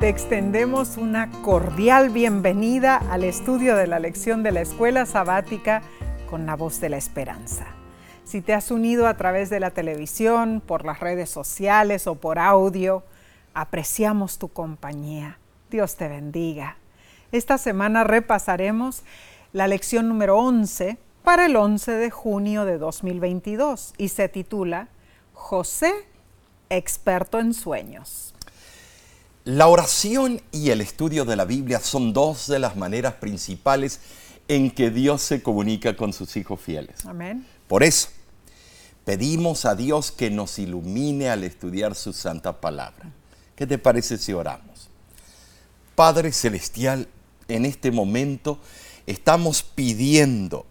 Te extendemos una cordial bienvenida al estudio de la lección de la escuela sabática con la voz de la esperanza. Si te has unido a través de la televisión, por las redes sociales o por audio, apreciamos tu compañía. Dios te bendiga. Esta semana repasaremos la lección número 11 para el 11 de junio de 2022 y se titula José, experto en sueños. La oración y el estudio de la Biblia son dos de las maneras principales en que Dios se comunica con sus hijos fieles. Amén. Por eso, pedimos a Dios que nos ilumine al estudiar su santa palabra. ¿Qué te parece si oramos? Padre Celestial, en este momento estamos pidiendo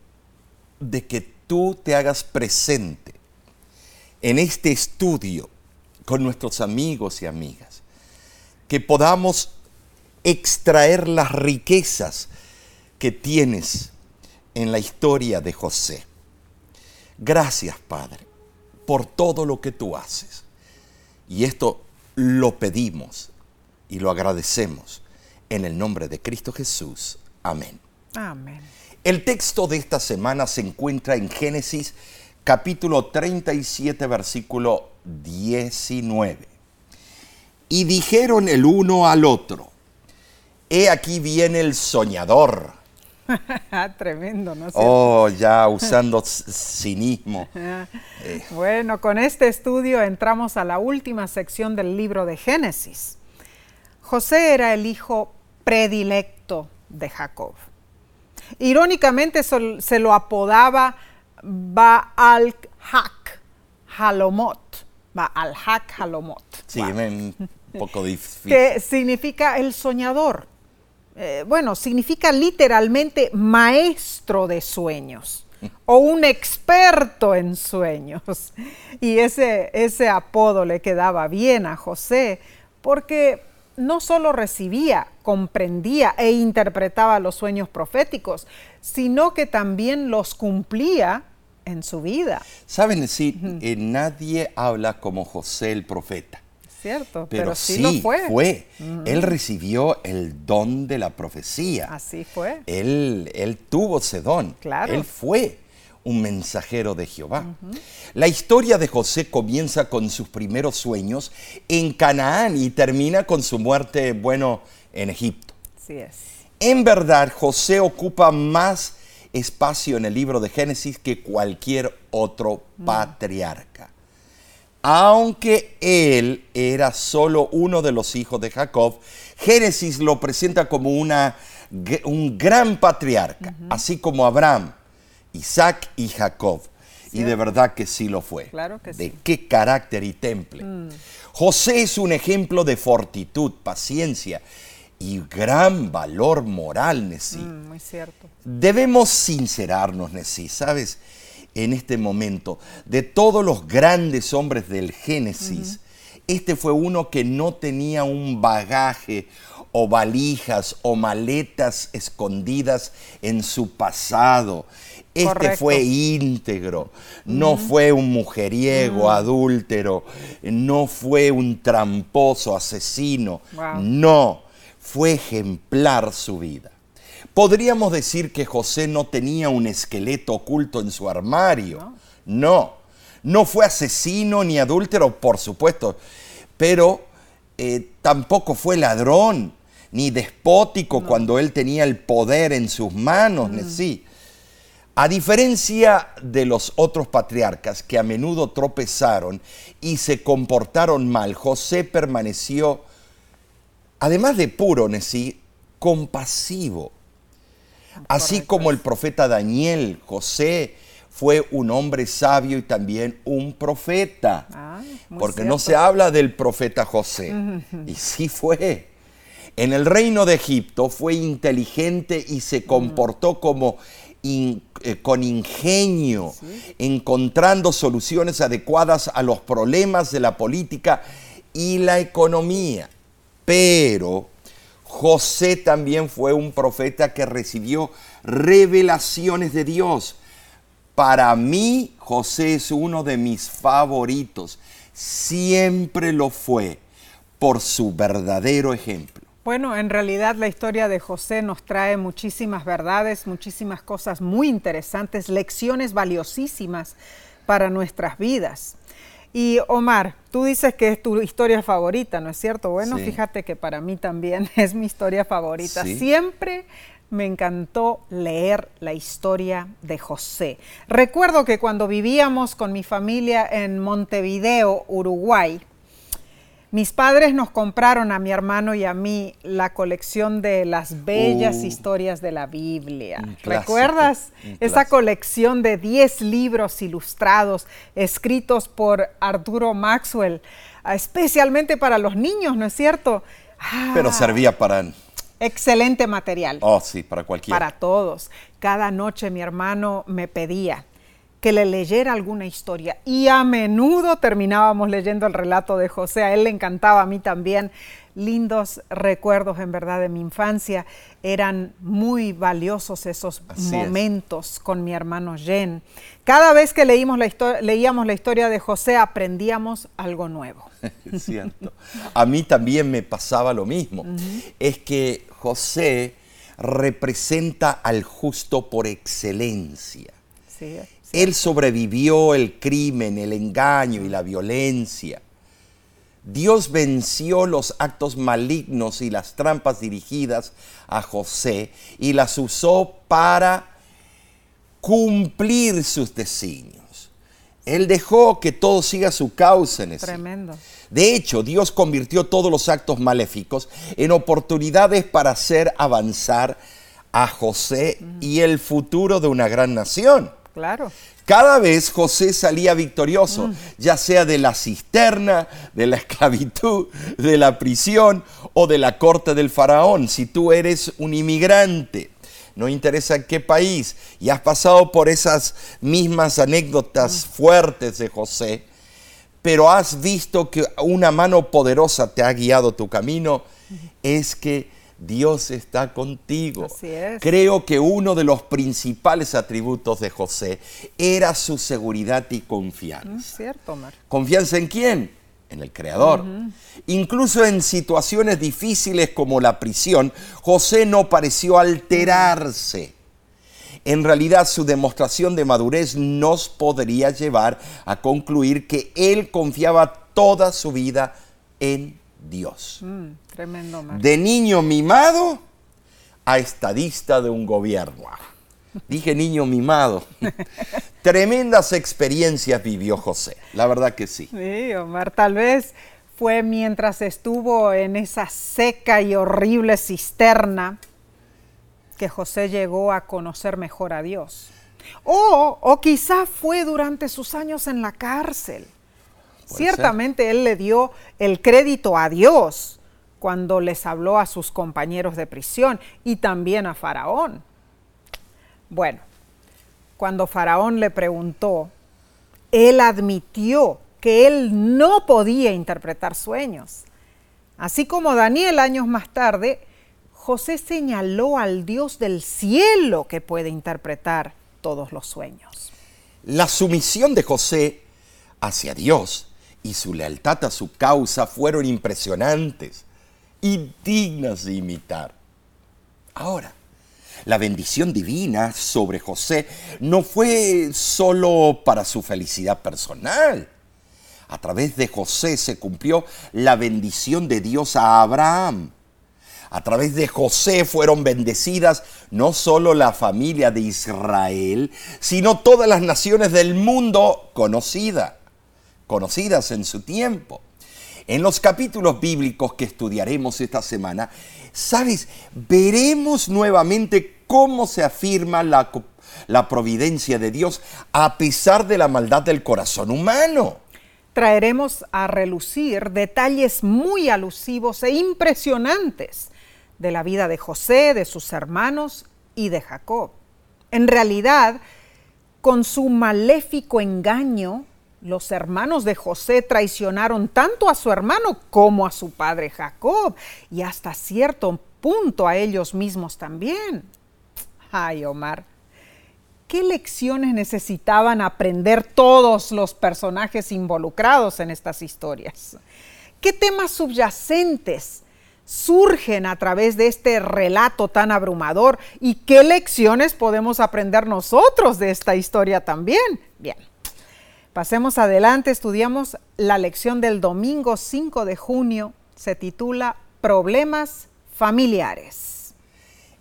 de que tú te hagas presente en este estudio con nuestros amigos y amigas, que podamos extraer las riquezas que tienes en la historia de José. Gracias, Padre, por todo lo que tú haces. Y esto lo pedimos y lo agradecemos en el nombre de Cristo Jesús. Amén. Amén. El texto de esta semana se encuentra en Génesis capítulo 37 versículo 19. Y dijeron el uno al otro, he aquí viene el soñador. Tremendo, ¿no? Oh, ya usando cinismo. Eh. Bueno, con este estudio entramos a la última sección del libro de Génesis. José era el hijo predilecto de Jacob. Irónicamente se lo apodaba Baal-Hak Halomot. Baal-Hak Halomot. Sí, un poco difícil. Que significa el soñador. Eh, bueno, significa literalmente maestro de sueños o un experto en sueños. Y ese, ese apodo le quedaba bien a José porque no solo recibía, comprendía e interpretaba los sueños proféticos, sino que también los cumplía en su vida. Saben decir, eh, nadie habla como José el profeta. Cierto, pero, sí, lo fue. Él recibió el don de la profecía. Así fue. Él, él tuvo ese don. Claro. Él fue un mensajero de Jehová. La historia de José comienza con sus primeros sueños en Canaán y termina con su muerte, bueno, en Egipto. Así es. En verdad, José ocupa más espacio en el libro de Génesis que cualquier otro mm. patriarca. Aunque él era solo uno de los hijos de Jacob, Génesis lo presenta como una, un gran patriarca, así como Abraham, Isaac y Jacob. Y de verdad que sí lo fue. Claro que de qué carácter y temple. Mm. José es un ejemplo de fortitud, paciencia y gran valor moral, Nesí. Mm, muy cierto. Debemos sincerarnos, Nesí, ¿sabes? En este momento, de todos los grandes hombres del Génesis, este fue uno que no tenía un bagaje o valijas o maletas escondidas en su pasado. Este fue íntegro, no fue un mujeriego, adúltero, no fue un tramposo, asesino, no, fue ejemplar su vida. Podríamos decir que José no tenía un esqueleto oculto en su armario, no, no, fue asesino ni adúltero, por supuesto, pero eh, tampoco fue ladrón ni despótico cuando él tenía el poder en sus manos, sí. A diferencia de los otros patriarcas que a menudo tropezaron y se comportaron mal, José permaneció, además de puro, Nesí, compasivo. Así como el profeta Daniel, José fue un hombre sabio y también un profeta. Ah, porque no se habla del profeta José. Y sí fue. En el reino de Egipto fue inteligente y se comportó como eh, con ingenio, encontrando soluciones adecuadas a los problemas de la política y la economía. Pero José también fue un profeta que recibió revelaciones de Dios. Para mí, José es uno de mis favoritos. Siempre lo fue por su verdadero ejemplo. Bueno, en realidad la historia de José nos trae muchísimas verdades, muchísimas cosas muy interesantes, lecciones valiosísimas para nuestras vidas. Y Omar, tú dices que es tu historia favorita, ¿no es cierto? Bueno, fíjate que para mí también es mi historia favorita. Siempre me encantó leer la historia de José. Recuerdo que cuando vivíamos con mi familia en Montevideo, Uruguay, mis padres nos compraron a mi hermano y a mí la colección de las bellas uh. historias de la Biblia. ¿Recuerdas? Esa colección de 10 libros ilustrados escritos por Arturo Maxwell, especialmente para los niños, ¿no es cierto? Pero servía para... Excelente material. Oh, sí, para cualquiera. Para todos. Cada noche mi hermano me pedía, que le leyera alguna historia. Y a menudo terminábamos leyendo el relato de José. A él le encantaba, a mí también. Lindos recuerdos, en verdad, de mi infancia. Eran muy valiosos esos momentos con mi hermano Jen. Cada vez que leímos la leíamos la historia de José, aprendíamos algo nuevo. Es cierto. A mí también me pasaba lo mismo. Es que José representa al justo por excelencia. Sí. Él sobrevivió el crimen, el engaño y la violencia. Dios venció los actos malignos y las trampas dirigidas a José y las usó para cumplir sus designios. Él dejó que todo siga su causa en ese. Tremendo. De hecho, Dios convirtió todos los actos maléficos en oportunidades para hacer avanzar a José y el futuro de una gran nación. Claro. Cada vez José salía victorioso, mm. ya sea de la cisterna, de la esclavitud, de la prisión o de la corte del faraón. Si tú eres un inmigrante, no interesa en qué país, y has pasado por esas mismas anécdotas mm. fuertes de José, pero has visto que una mano poderosa te ha guiado tu camino, es que Dios está contigo. Creo que uno de los principales atributos de José era su seguridad y confianza. Mm, cierto, ¿Confianza en quién? En el Creador. Incluso en situaciones difíciles como la prisión, José no pareció alterarse. En realidad su demostración de madurez nos podría llevar a concluir que él confiaba toda su vida en Dios. Mm, tremendo, De niño mimado a estadista de un gobierno. Dije niño mimado. Tremendas experiencias vivió José, la verdad que sí. Sí, Omar, tal vez fue mientras estuvo en esa seca y horrible cisterna que José llegó a conocer mejor a Dios. O, o quizá fue durante sus años en la cárcel. Ciertamente él le dio el crédito a Dios cuando les habló a sus compañeros de prisión y también a Faraón. Bueno, cuando Faraón le preguntó, él admitió que él no podía interpretar sueños. Así como Daniel años más tarde, José señaló al Dios del cielo que puede interpretar todos los sueños. La sumisión de José hacia Dios y su lealtad a su causa fueron impresionantes y dignas de imitar. Ahora, la bendición divina sobre José no fue solo para su felicidad personal. A través de José se cumplió la bendición de Dios a Abraham. A través de José fueron bendecidas no solo la familia de Israel, sino todas las naciones del mundo conocida conocidas en su tiempo. En los capítulos bíblicos que estudiaremos esta semana, sabes, veremos nuevamente cómo se afirma la, la providencia de Dios a pesar de la maldad del corazón humano traeremos a relucir detalles muy alusivos e impresionantes de la vida de José, de sus hermanos y de Jacob. En realidad, con su maléfico engaño, los hermanos de José traicionaron tanto a su hermano como a su padre Jacob y hasta cierto punto a ellos mismos también. Ay, Omar, ¿qué lecciones necesitaban aprender todos los personajes involucrados en estas historias? ¿Qué temas subyacentes surgen a través de este relato tan abrumador y qué lecciones podemos aprender nosotros de esta historia también? Bien, pasemos adelante, estudiamos la lección del domingo 5 de junio, se titula Problemas familiares.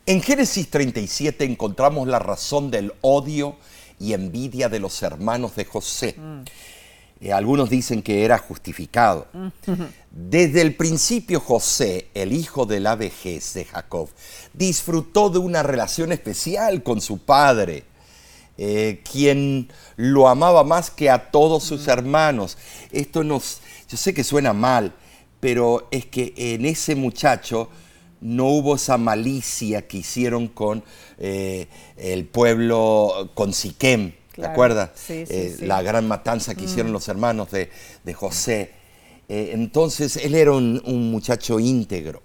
En Génesis 37 encontramos la razón del odio y envidia de los hermanos de José. Mm. Eh, algunos dicen que era justificado. Desde el principio José, el hijo de la vejez de Jacob, disfrutó de una relación especial con su padre, eh, quien lo amaba más que a todos sus hermanos. Esto nos, yo sé que suena mal, pero es que en ese muchacho no hubo esa malicia que hicieron con eh, el pueblo, con Siquem ¿Te acuerdas? Eh, la gran matanza que hicieron mm. los hermanos de, José. Entonces él era un, muchacho íntegro.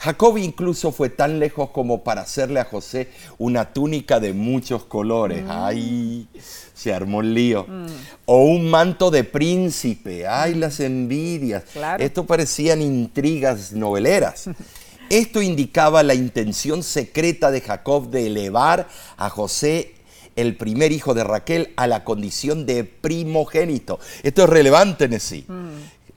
Jacob incluso fue tan lejos como para hacerle a José una túnica de muchos colores. Mm. ¡Ay! Se armó el lío. Mm. O un manto de príncipe. ¡Ay, las envidias! Esto parecían intrigas noveleras. Esto indicaba la intención secreta de Jacob de elevar a José el primer hijo de Raquel a la condición de primogénito. Esto es relevante en sí. Mm.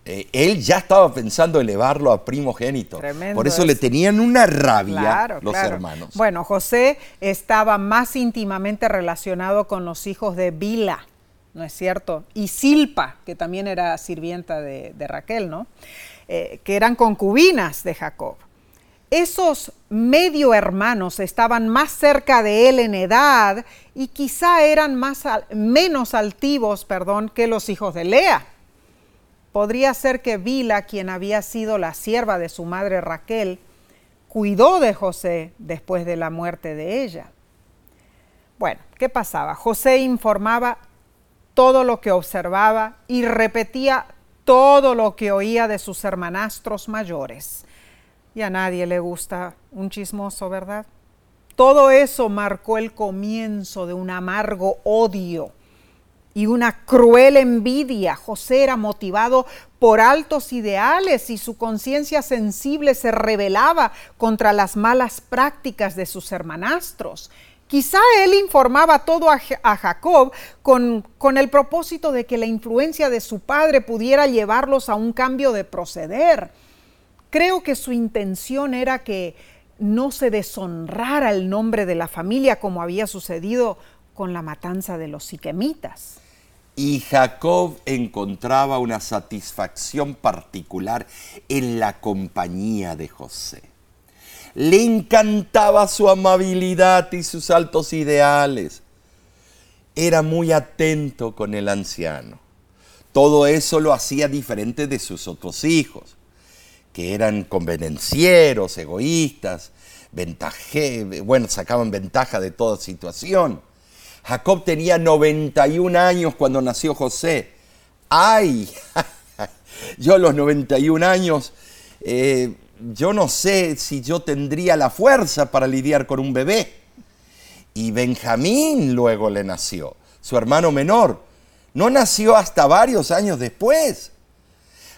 Eh, él ya estaba pensando elevarlo a primogénito. Por eso le tenían una rabia los hermanos. Bueno, José estaba más íntimamente relacionado con los hijos de Bila, ¿no es cierto? Y Silpa, que también era sirvienta de, Raquel, ¿no? Eh, que eran concubinas de Jacob esos medio hermanos estaban más cerca de él en edad y quizá eran más, menos altivos perdón, que los hijos de Lea. Podría ser que Vila, quien había sido la sierva de su madre Raquel, cuidó de José después de la muerte de ella. Bueno, ¿qué pasaba? José informaba todo lo que observaba y repetía todo lo que oía de sus hermanastros mayores y a nadie le gusta un chismoso, ¿verdad? Todo eso marcó el comienzo de un amargo odio y una cruel envidia. José era motivado por altos ideales y su conciencia sensible se rebelaba contra las malas prácticas de sus hermanastros. Quizá él informaba todo a, Jacob con, con el propósito de que la influencia de su padre pudiera llevarlos a un cambio de proceder. Creo que su intención era que no se deshonrara el nombre de la familia como había sucedido con la matanza de los siquemitas. Y Jacob encontraba una satisfacción particular en la compañía de José. Le encantaba su amabilidad y sus altos ideales. Era muy atento con el anciano. Todo eso lo hacía diferente de sus otros hijos que eran convenencieros, egoístas, ventaje, bueno, sacaban ventaja de toda situación. Jacob tenía 91 años cuando nació José. ¡Ay! yo a los 91 años, eh, yo no sé si yo tendría la fuerza para lidiar con un bebé. Y Benjamín luego le nació, su hermano menor. No nació hasta varios años después.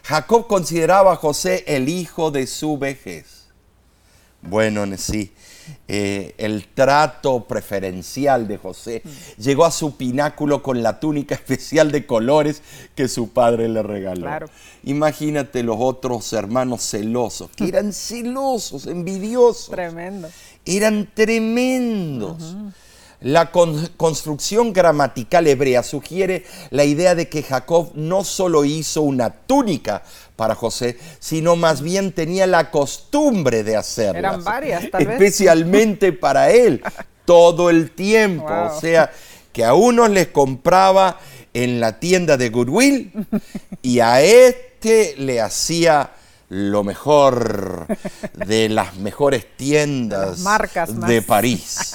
Jacob consideraba a José el hijo de su vejez. Bueno, sí, eh, el trato preferencial de José llegó a su pináculo con la túnica especial de colores que su padre le regaló. Imagínate los otros hermanos celosos, que eran celosos, envidiosos. Tremendo. Eran tremendos. La construcción gramatical hebrea sugiere la idea de que Jacob no solo hizo una túnica para José, sino más bien tenía la costumbre de hacerlo. Eran varias, tal Especialmente para él, todo el tiempo. O sea, que a unos les compraba en la tienda de Goodwill y a este le hacía lo mejor de las mejores tiendas de París.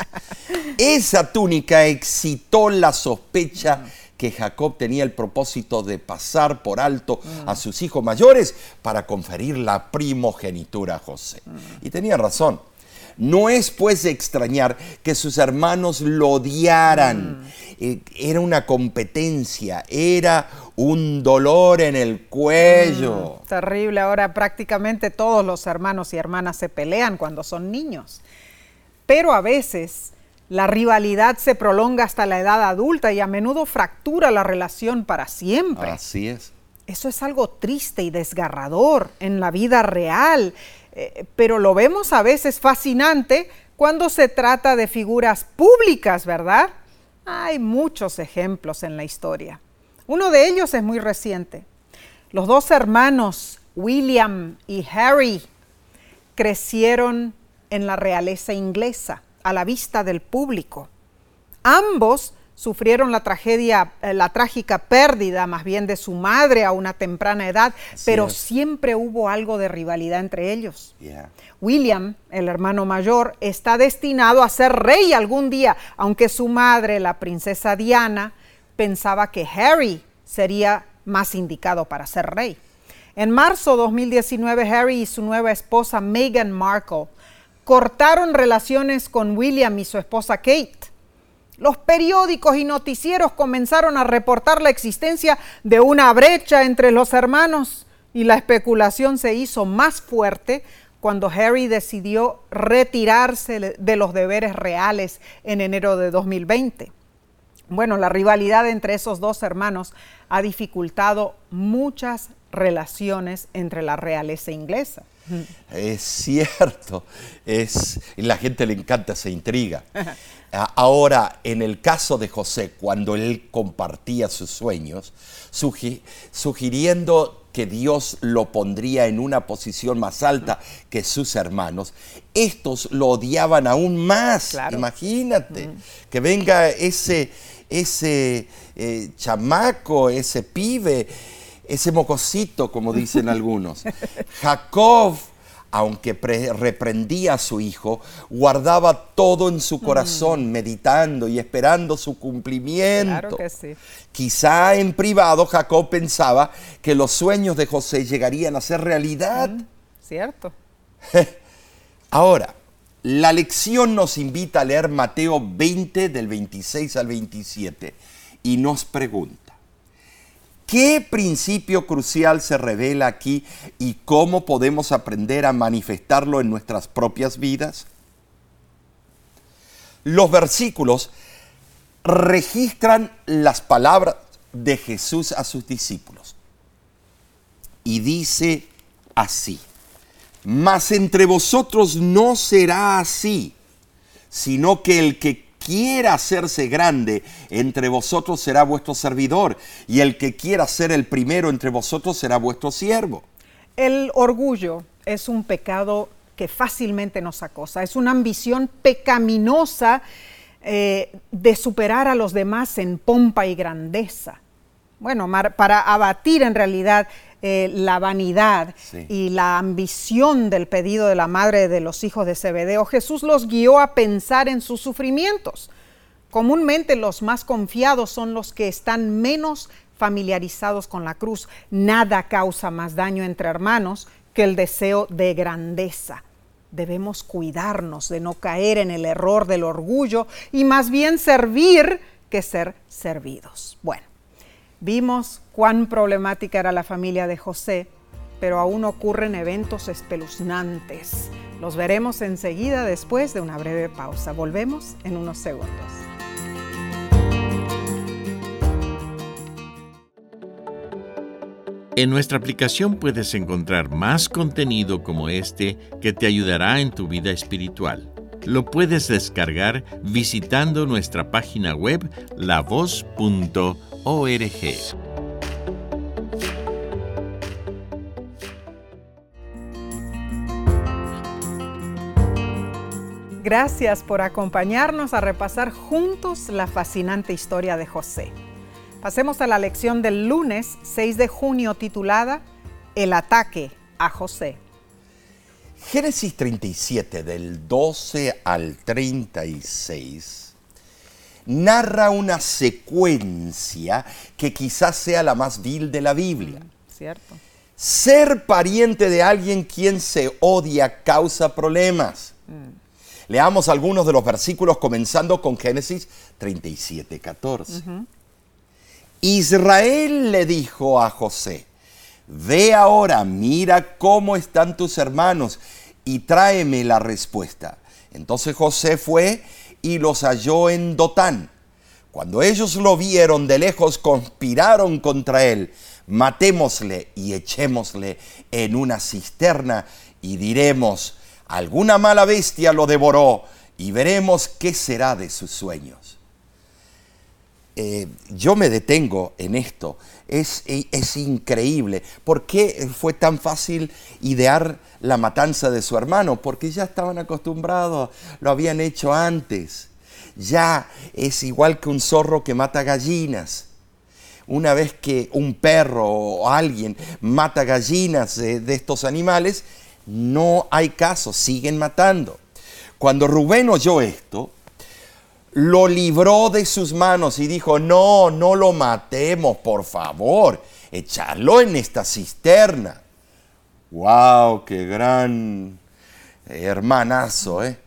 Esa túnica excitó la sospecha que Jacob tenía el propósito de pasar por alto a sus hijos mayores para conferir la primogenitura a José. Y tenía razón. No es pues de extrañar que sus hermanos lo odiaran. Mm. Eh, era una competencia, era un dolor en el cuello. Mm, terrible, ahora prácticamente todos los hermanos y hermanas se pelean cuando son niños. Pero a veces la rivalidad se prolonga hasta la edad adulta y a menudo fractura la relación para siempre. Así es. Eso es algo triste y desgarrador en la vida real, eh, pero lo vemos a veces fascinante cuando se trata de figuras públicas, ¿verdad? Hay muchos ejemplos en la historia. Uno de ellos es muy reciente. Los dos hermanos, William y Harry, crecieron en la realeza inglesa a la vista del público. Ambos sufrieron la tragedia, eh, la trágica pérdida más bien de su madre a una temprana edad, pero siempre hubo algo de rivalidad entre ellos. William, el hermano mayor, está destinado a ser rey algún día, aunque su madre, la princesa Diana, pensaba que Harry sería más indicado para ser rey. En marzo de 2019, Harry y su nueva esposa Meghan Markle cortaron relaciones con William y su esposa Kate. Los periódicos y noticieros comenzaron a reportar la existencia de una brecha entre los hermanos y la especulación se hizo más fuerte cuando Harry decidió retirarse de los deberes reales en enero de 2020. Bueno, la rivalidad entre esos dos hermanos ha dificultado muchas relaciones entre la realeza inglesa. Es cierto, es, y la gente le encanta esa intriga. Ahora, en el caso de José, cuando él compartía sus sueños, sugiriendo que Dios lo pondría en una posición más alta que sus hermanos, estos lo odiaban aún más. Imagínate, que venga ese, ese eh, chamaco, ese pibe, ese mocosito, como dicen algunos. Jacob, aunque reprendía a su hijo, guardaba todo en su corazón, mm. meditando y esperando su cumplimiento. Quizá en privado Jacob pensaba que los sueños de José llegarían a ser realidad. Mm, cierto. Ahora, la lección nos invita a leer Mateo 20 del 26 al 27 y nos pregunta, ¿Qué principio crucial se revela aquí y cómo podemos aprender a manifestarlo en nuestras propias vidas? Los versículos registran las palabras de Jesús a sus discípulos. Y dice así, mas entre vosotros no será así, sino que el que quiera hacerse grande entre vosotros será vuestro servidor, y el que quiera ser el primero entre vosotros será vuestro siervo. El orgullo es un pecado que fácilmente nos acosa, es una ambición pecaminosa eh, de superar a los demás en pompa y grandeza. Bueno, para abatir en realidad eh, la vanidad y la ambición del pedido de la madre de los hijos de Zebedeo, Jesús los guió a pensar en sus sufrimientos. Comúnmente los más confiados son los que están menos familiarizados con la cruz. Nada causa más daño entre hermanos que el deseo de grandeza. Debemos cuidarnos de no caer en el error del orgullo y más bien servir que ser servidos. Bueno, Vimos cuán problemática era la familia de José, pero aún ocurren eventos espeluznantes. Los veremos enseguida después de una breve pausa. Volvemos en unos segundos. En nuestra aplicación puedes encontrar más contenido como este que te ayudará en tu vida espiritual. Lo puedes descargar visitando nuestra página web lavoz.org. Gracias por acompañarnos a repasar juntos la fascinante historia de José. Pasemos a la lección del lunes 6 de junio titulada El ataque a José. Génesis 37 del 12 al 36 narra una secuencia que quizás sea la más vil de la Biblia. Mm, cierto. Ser pariente de alguien quien se odia causa problemas. Mm. Leamos algunos de los versículos comenzando con Génesis 37, 14. Israel le dijo a José, ve ahora, mira cómo están tus hermanos y tráeme la respuesta. Entonces José fue y los halló en Dotán. Cuando ellos lo vieron de lejos, conspiraron contra él. Matémosle y echémosle en una cisterna y diremos, alguna mala bestia lo devoró y veremos qué será de sus sueños. Eh, yo me detengo en esto. Es, es, increíble. ¿Por qué fue tan fácil idear la matanza de su hermano? Porque ya estaban acostumbrados, lo habían hecho antes. Ya es igual que un zorro que mata gallinas. Una vez que un perro o alguien mata gallinas de estos animales, no hay caso, siguen matando. Cuando Rubén oyó esto, lo libró de sus manos y dijo, no, no lo matemos, por favor, echarlo en esta cisterna. ¡Wow! ¡Qué gran hermanazo! ¿eh?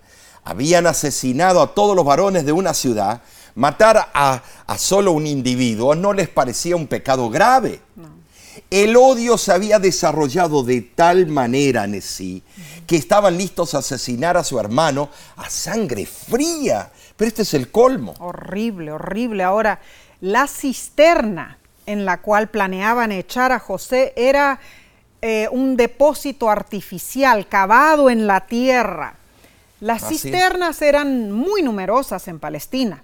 Habían asesinado a todos los varones de una ciudad. Matar a, solo un individuo no les parecía un pecado grave. El odio se había desarrollado de tal manera en sí que estaban listos a asesinar a su hermano a sangre fría pero este es el colmo. Horrible, horrible. Ahora, la cisterna en la cual planeaban echar a José era eh, un depósito artificial cavado en la tierra. Las cisternas eran muy numerosas en Palestina.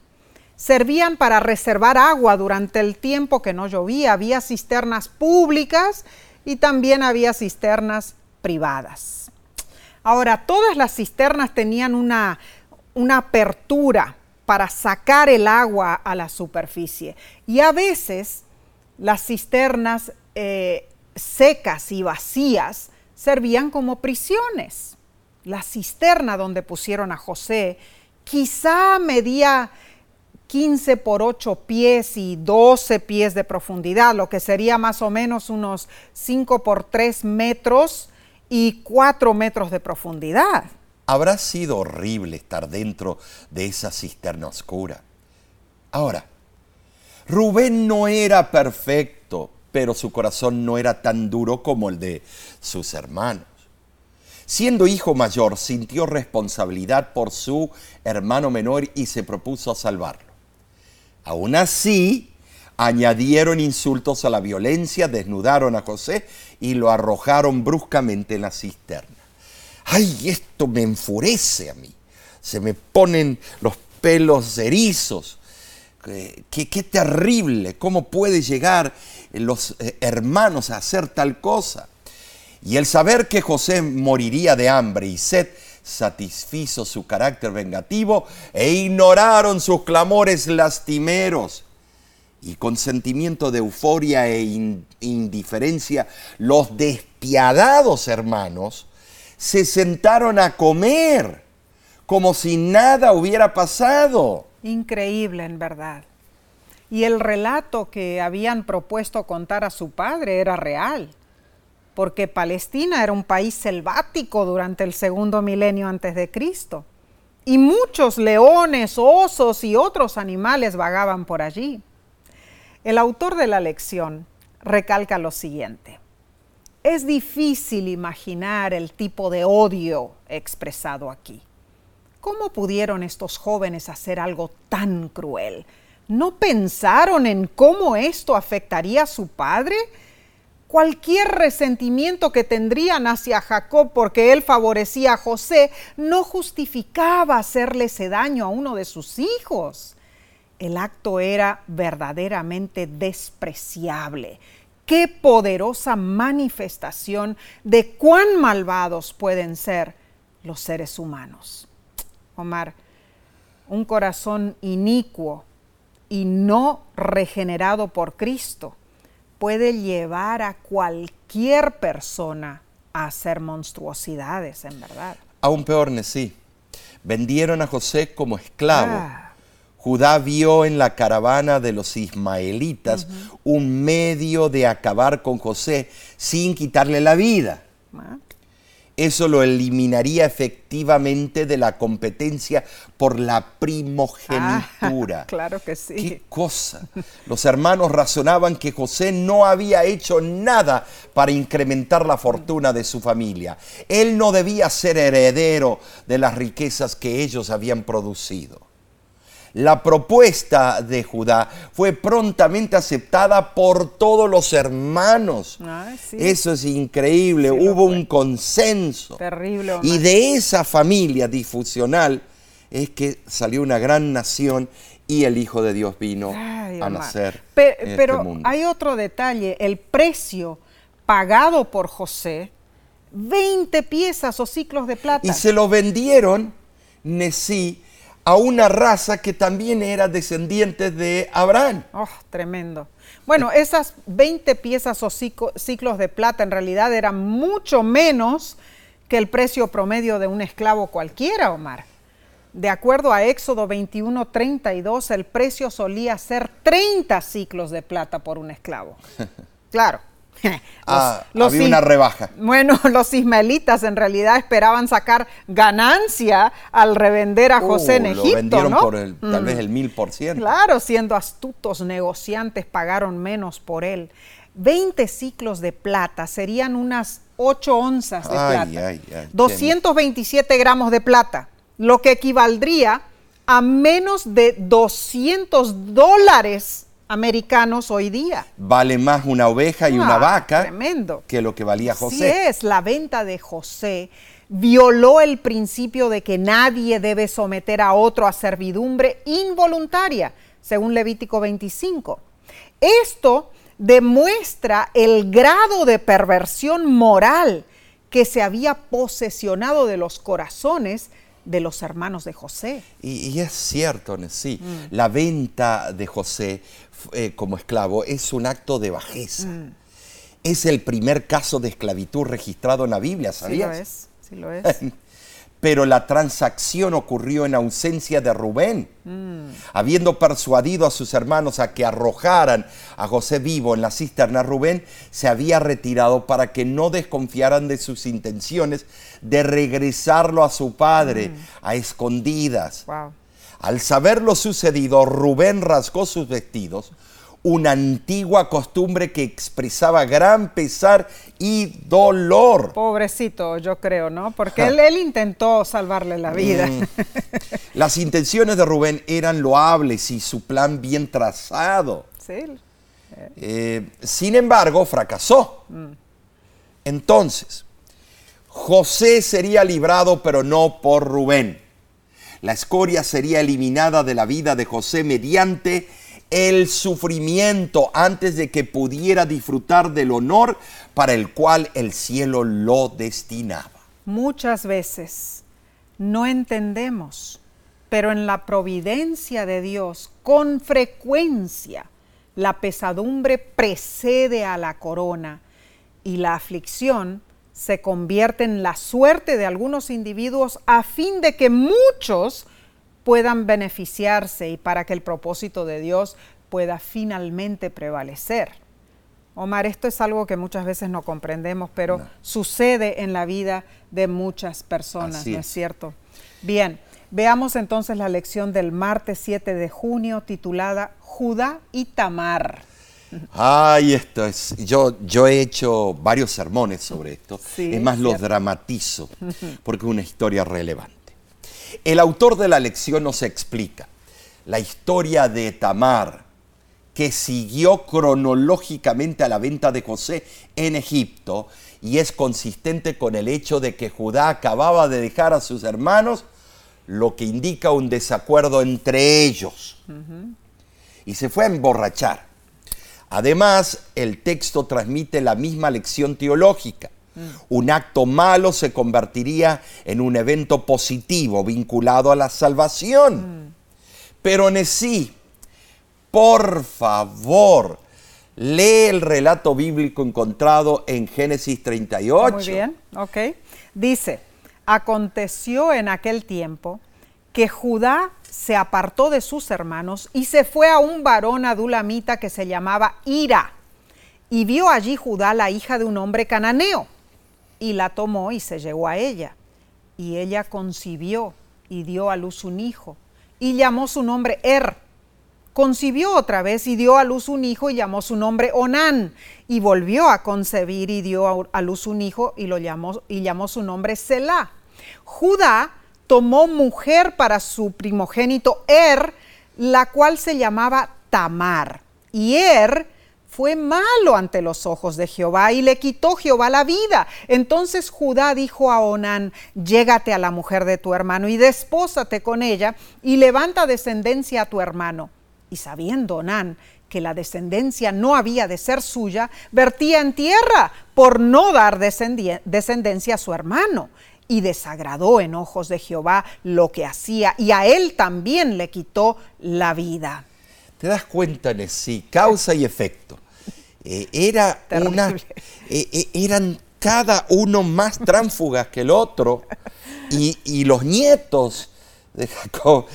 Servían para reservar agua durante el tiempo que no llovía. Había cisternas públicas y también había cisternas privadas. Ahora, todas las cisternas tenían una una apertura para sacar el agua a la superficie. Y a veces las cisternas eh, secas y vacías servían como prisiones. La cisterna donde pusieron a José quizá medía 15 por 8 pies y 12 pies de profundidad, lo que sería más o menos unos 5 por 3 metros y 4 metros de profundidad. Habrá sido horrible estar dentro de esa cisterna oscura. Ahora, Rubén no era perfecto, pero su corazón no era tan duro como el de sus hermanos. Siendo hijo mayor, sintió responsabilidad por su hermano menor y se propuso a salvarlo. Aún así, añadieron insultos a la violencia, desnudaron a José y lo arrojaron bruscamente en la cisterna ay, esto me enfurece a mí. Se me ponen los pelos erizos. Qué, qué, terrible, cómo puede llegar los eh, hermanos a hacer tal cosa. Y el saber que José moriría de hambre y sed satisfizo su carácter vengativo e ignoraron sus clamores lastimeros. Y con sentimiento de euforia e indiferencia, los despiadados hermanos se sentaron a comer como si nada hubiera pasado. Increíble, en verdad. Y el relato que habían propuesto contar a su padre era real, porque Palestina era un país selvático durante el segundo milenio antes de Cristo, y muchos leones, osos y otros animales vagaban por allí. El autor de la lección recalca lo siguiente. Es difícil imaginar el tipo de odio expresado aquí. ¿Cómo pudieron estos jóvenes hacer algo tan cruel? ¿No pensaron en cómo esto afectaría a su padre? Cualquier resentimiento que tendrían hacia Jacob porque él favorecía a José no justificaba hacerle ese daño a uno de sus hijos. El acto era verdaderamente despreciable qué poderosa manifestación de cuán malvados pueden ser los seres humanos. Omar, un corazón inicuo y no regenerado por Cristo puede llevar a cualquier persona a hacer monstruosidades, en verdad. Aún peor, sí. Vendieron a José como esclavo. Ah. Judá vio en la caravana de los ismaelitas un medio de acabar con José sin quitarle la vida. Eso lo eliminaría efectivamente de la competencia por la primogenitura. Ah, claro que sí. ¿Qué cosa? Los hermanos razonaban que José no había hecho nada para incrementar la fortuna de su familia. Él no debía ser heredero de las riquezas que ellos habían producido. La propuesta de Judá fue prontamente aceptada por todos los hermanos. Ay, sí. Eso es increíble, Sí hubo un consenso. Terrible. Omar. Y de esa familia disfuncional es que salió una gran nación y el Hijo de Dios vino Ay, a nacer en pero este mundo. hay otro detalle, el precio pagado por José, 20 piezas o ciclos de plata. Y se lo vendieron, Nesí, a una raza que también era descendiente de Abraham. Oh, tremendo. Bueno, esas 20 piezas o ciclos de plata en realidad eran mucho menos que el precio promedio de un esclavo cualquiera, Omar. De acuerdo a Éxodo 21, 32, el precio solía ser 30 ciclos de plata por un esclavo. Claro. Los- Ah, los había una rebaja. Bueno, los ismaelitas en realidad esperaban sacar ganancia al revender a José en Uh, Egipto, Lo vendieron ¿no? por el, tal Mm. vez el mil por ciento. Claro, siendo astutos negociantes, pagaron menos por él. 20 ciclos de plata serían unas 8 onzas de Ay, plata. ay, ay, qué 227 gramos de plata, lo que equivaldría a menos de 200 dólares americanos hoy día. Vale más una oveja y una Ah, vaca Tremendo. que lo que valía José. es, la venta de José violó el principio de que nadie debe someter a otro a servidumbre involuntaria, según Levítico 25. Esto demuestra el grado de perversión moral que se había posesionado de los corazones de los hermanos de José. Y, y es cierto, sí, Mm. la venta de José eh, como esclavo es un acto de bajeza. Mm. Es el primer caso de esclavitud registrado en la Biblia, Sí lo ¿sabías? es, sí lo es. Pero la transacción ocurrió en ausencia de Rubén. Mm. Habiendo persuadido a sus hermanos a que arrojaran a José vivo en la cisterna, Rubén se había retirado para que no desconfiaran de sus intenciones de regresarlo a su padre a escondidas. Wow. Al saber lo sucedido, Rubén rasgó sus vestidos, una antigua costumbre que expresaba gran pesar y dolor. Pobrecito, yo creo, ¿no? Porque él, él intentó salvarle la vida. Mm. Las intenciones de Rubén eran loables y su plan bien trazado. sí. Eh, sin embargo, fracasó. Entonces, José sería librado, pero no por Rubén. La escoria sería eliminada de la vida de José mediante el sufrimiento antes de que pudiera disfrutar del honor para el cual el cielo lo destinaba. Muchas veces no entendemos, pero en la providencia de Dios, con frecuencia, la pesadumbre precede a la corona y la aflicción se convierte en la suerte de algunos individuos a fin de que muchos puedan beneficiarse y para que el propósito de Dios pueda finalmente prevalecer. Omar, esto es algo que muchas veces no comprendemos, pero No. sucede en la vida de muchas personas, Así ¿no es es. cierto? Bien, veamos entonces la lección del martes 7 de junio titulada Judá y Tamar. Ay, esto es. Yo, yo he hecho varios sermones sobre esto. Sí, es más, lo cierto. dramatizo porque es una historia relevante. El autor de la lección nos explica la historia de Tamar, que siguió cronológicamente a la venta de José en Egipto y es consistente con el hecho de que Judá acababa de dejar a sus hermanos, lo que indica un desacuerdo entre ellos. Y se fue a emborrachar. Además, el texto transmite la misma lección teológica. Un acto malo se convertiría en un evento positivo vinculado a la salvación. Pero Nesí, por favor, lee el relato bíblico encontrado en Génesis 38. Muy bien, ok. Dice, aconteció en aquel tiempo que Judá se apartó de sus hermanos y se fue a un varón adulamita que se llamaba Ira. Y vio allí Judá la hija de un hombre cananeo. y la tomó y se llegó a ella. Y ella concibió y dio a luz un hijo y llamó su nombre Er. Concibió otra vez y dio a luz un hijo y llamó su nombre Onán. Y volvió a concebir y dio a luz un hijo y, lo llamó, y llamó su nombre Selah. Judá tomó mujer para su primogénito Er, la cual se llamaba Tamar. Y Er fue malo ante los ojos de Jehová y le quitó Jehová la vida. Entonces Judá dijo a Onán, llégate a la mujer de tu hermano y despósate con ella y levanta descendencia a tu hermano. Y sabiendo Onán que la descendencia no había de ser suya, vertía en tierra por no dar descendencia a su hermano. Y desagradó en ojos de Jehová lo que hacía, y a él también le quitó la vida. ¿Te das cuenta, sí Causa y efecto. Eh, era una, eh, eh, eran cada uno más tránfugas que el otro y, los nietos de Jacob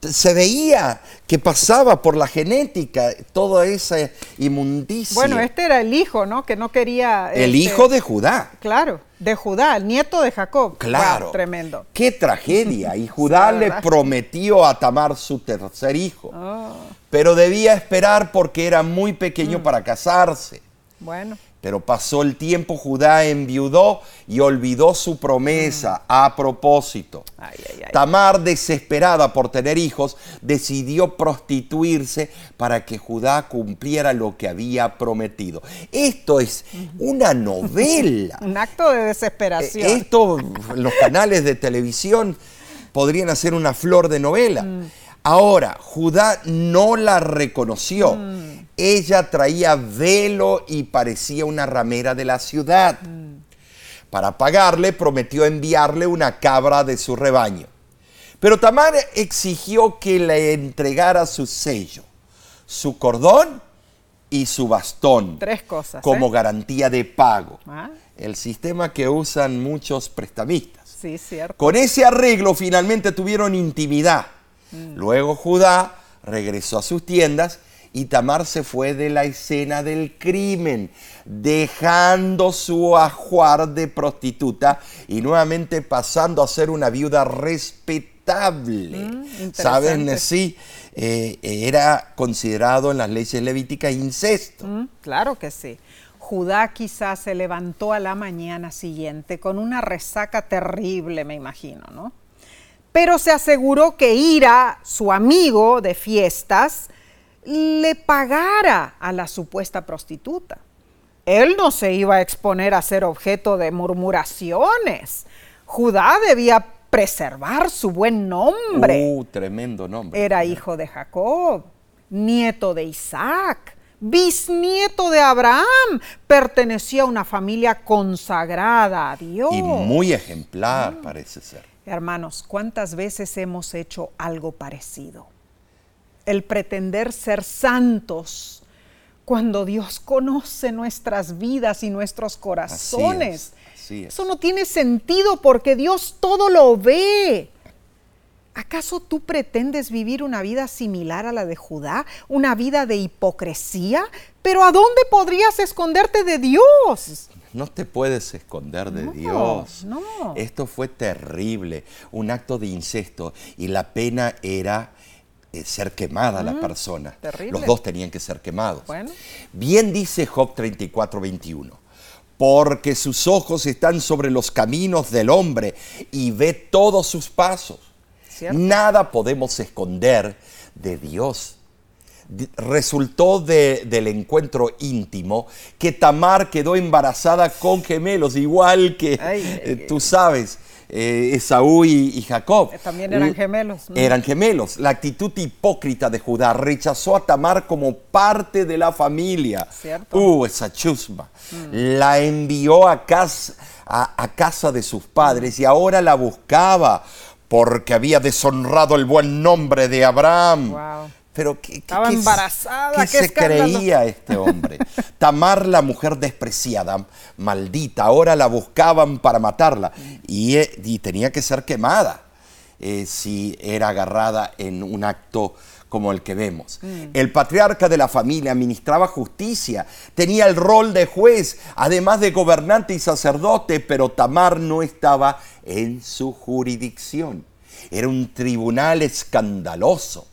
se veía que pasaba por la genética toda esa inmundicia. Bueno, este era el hijo, ¿no? Que no quería... El este, hijo de Judá. Claro, de Judá, el nieto de Jacob. Claro. tremendo. Qué tragedia. Y Judá le prometió a Tamar su tercer hijo. Oh. Pero debía esperar porque era muy pequeño mm. para casarse. Bueno. Pero pasó el tiempo, Judá enviudó y olvidó su promesa. Mm. A propósito, Tamar, desesperada por tener hijos, decidió prostituirse para que Judá cumpliera lo que había prometido. Esto es una novela. Un acto de desesperación. Eh, esto, los canales de televisión podrían hacer una flor de novela. Mm. Ahora, Judá no la reconoció. Mm. Ella traía velo y parecía una ramera de la ciudad. Mm. Para pagarle, prometió enviarle una cabra de su rebaño. Pero Tamar exigió que le entregara su sello, su cordón y su bastón. Tres cosas. Como ¿eh? garantía de pago. Ah. El sistema que usan muchos prestamistas. Sí, cierto. Con ese arreglo finalmente tuvieron intimidad Mm. Luego Judá regresó a sus tiendas y Tamar se fue de la escena del crimen, dejando su ajuar de prostituta y nuevamente pasando a ser una viuda respetable. Mm, ¿Sabes? Sí, eh, era considerado en las leyes levíticas incesto. Mm, claro que sí. Judá quizás se levantó a la mañana siguiente con una resaca terrible, me imagino, ¿no? pero se aseguró que Ira, su amigo de fiestas, le pagara a la supuesta prostituta. Él no se iba a exponer a ser objeto de murmuraciones. Judá debía preservar su buen nombre. Uh, tremendo nombre. Era hijo de Jacob, nieto de Isaac, bisnieto de Abraham. Pertenecía a una familia consagrada a Dios. Y muy ejemplar, parece ser. Hermanos, ¿cuántas veces hemos hecho algo parecido? El pretender ser santos cuando Dios conoce nuestras vidas y nuestros corazones. Eso no tiene sentido porque Dios todo lo ve. ¿Acaso tú pretendes vivir una vida similar a la de Judá? ¿Una vida de hipocresía? Pero ¿a dónde podrías esconderte de Dios? No te puedes esconder de Dios. No. Esto fue terrible, un acto de incesto y la pena era eh, ser quemada la persona. Los dos tenían que ser quemados. Bien dice Job 34, 21. Porque sus ojos están sobre los caminos del hombre y ve todos sus pasos. Nada podemos esconder de Dios resultó del encuentro íntimo que Tamar quedó embarazada con gemelos, igual que eh, tú sabes. Eh, Esaú y, Jacob. Eh, también eran gemelos. Eran gemelos. La actitud hipócrita de Judá rechazó a Tamar como parte de la familia. ¿Cierto? Uh, esa chusma. Mm. La envió a casa, a, casa de sus padres y ahora la buscaba porque había deshonrado el buen nombre de Abraham. Wow. Pero ¿qué, Estaba embarazada. ¿qué, se creía este hombre? Tamar, la mujer despreciada, maldita, ahora la buscaban para matarla y, eh, tenía que ser quemada eh, si era agarrada en un acto como el que vemos. El patriarca de la familia administraba justicia, tenía el rol de juez, además de gobernante y sacerdote, pero Tamar no estaba en su jurisdicción. Era un tribunal escandaloso.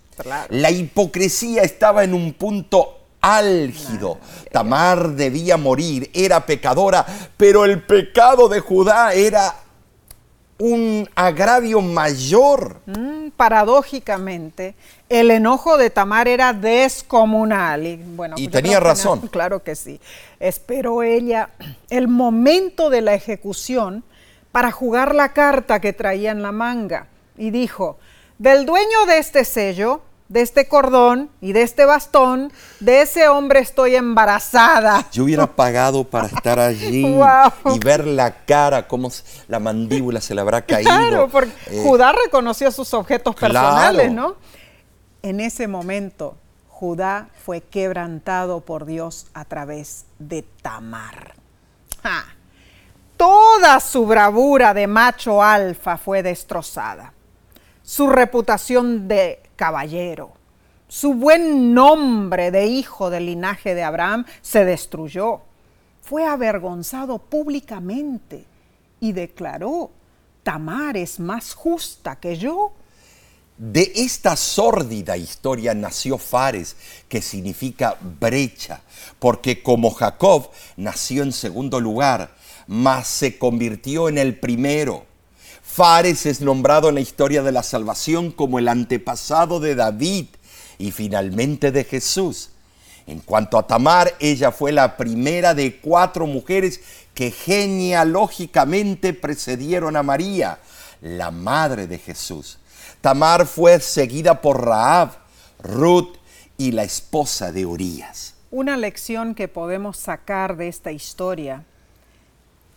La hipocresía estaba en un punto álgido. Tamar debía morir, era pecadora, pero el pecado de Judá era un agravio mayor. Mm, paradójicamente, el enojo de Tamar era descomunal. Y, bueno, y tenía razón. claro que sí. Esperó ella el momento de la ejecución para jugar la carta que traía en la manga y dijo, del dueño de este sello de este cordón y de este bastón, de ese hombre estoy embarazada. Yo hubiera pagado para estar allí y ver la cara, cómo la mandíbula se le habrá caído. Claro, porque eh, Judá reconoció sus objetos personales, ¿no? En ese momento, Judá fue quebrantado por Dios a través de Tamar. Toda su bravura de macho alfa fue destrozada. Su reputación de caballero. Su buen nombre de hijo del linaje de Abraham se destruyó. Fue avergonzado públicamente y declaró, Tamar es más justa que yo. De esta sórdida historia nació Fares, que significa brecha, porque como Jacob nació en segundo lugar, mas se convirtió en el primero. Fares es nombrado en la historia de la salvación como el antepasado de David y finalmente de Jesús. En cuanto a Tamar, ella fue la primera de cuatro mujeres que genealógicamente precedieron a María, la madre de Jesús. Tamar fue seguida por Raab, Ruth y la esposa de Urias. Una lección que podemos sacar de esta historia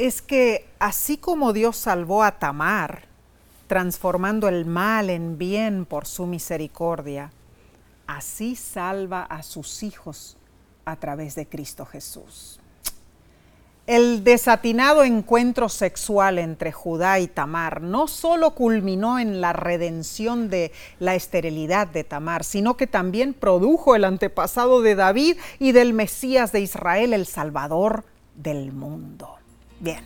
es que así como Dios salvó a Tamar, transformando el mal en bien por su misericordia, así salva a sus hijos a través de Cristo Jesús. El desatinado encuentro sexual entre Judá y Tamar no solo culminó en la redención de la esterilidad de Tamar, sino que también produjo el antepasado de David y del Mesías de Israel, el Salvador del mundo. Bien,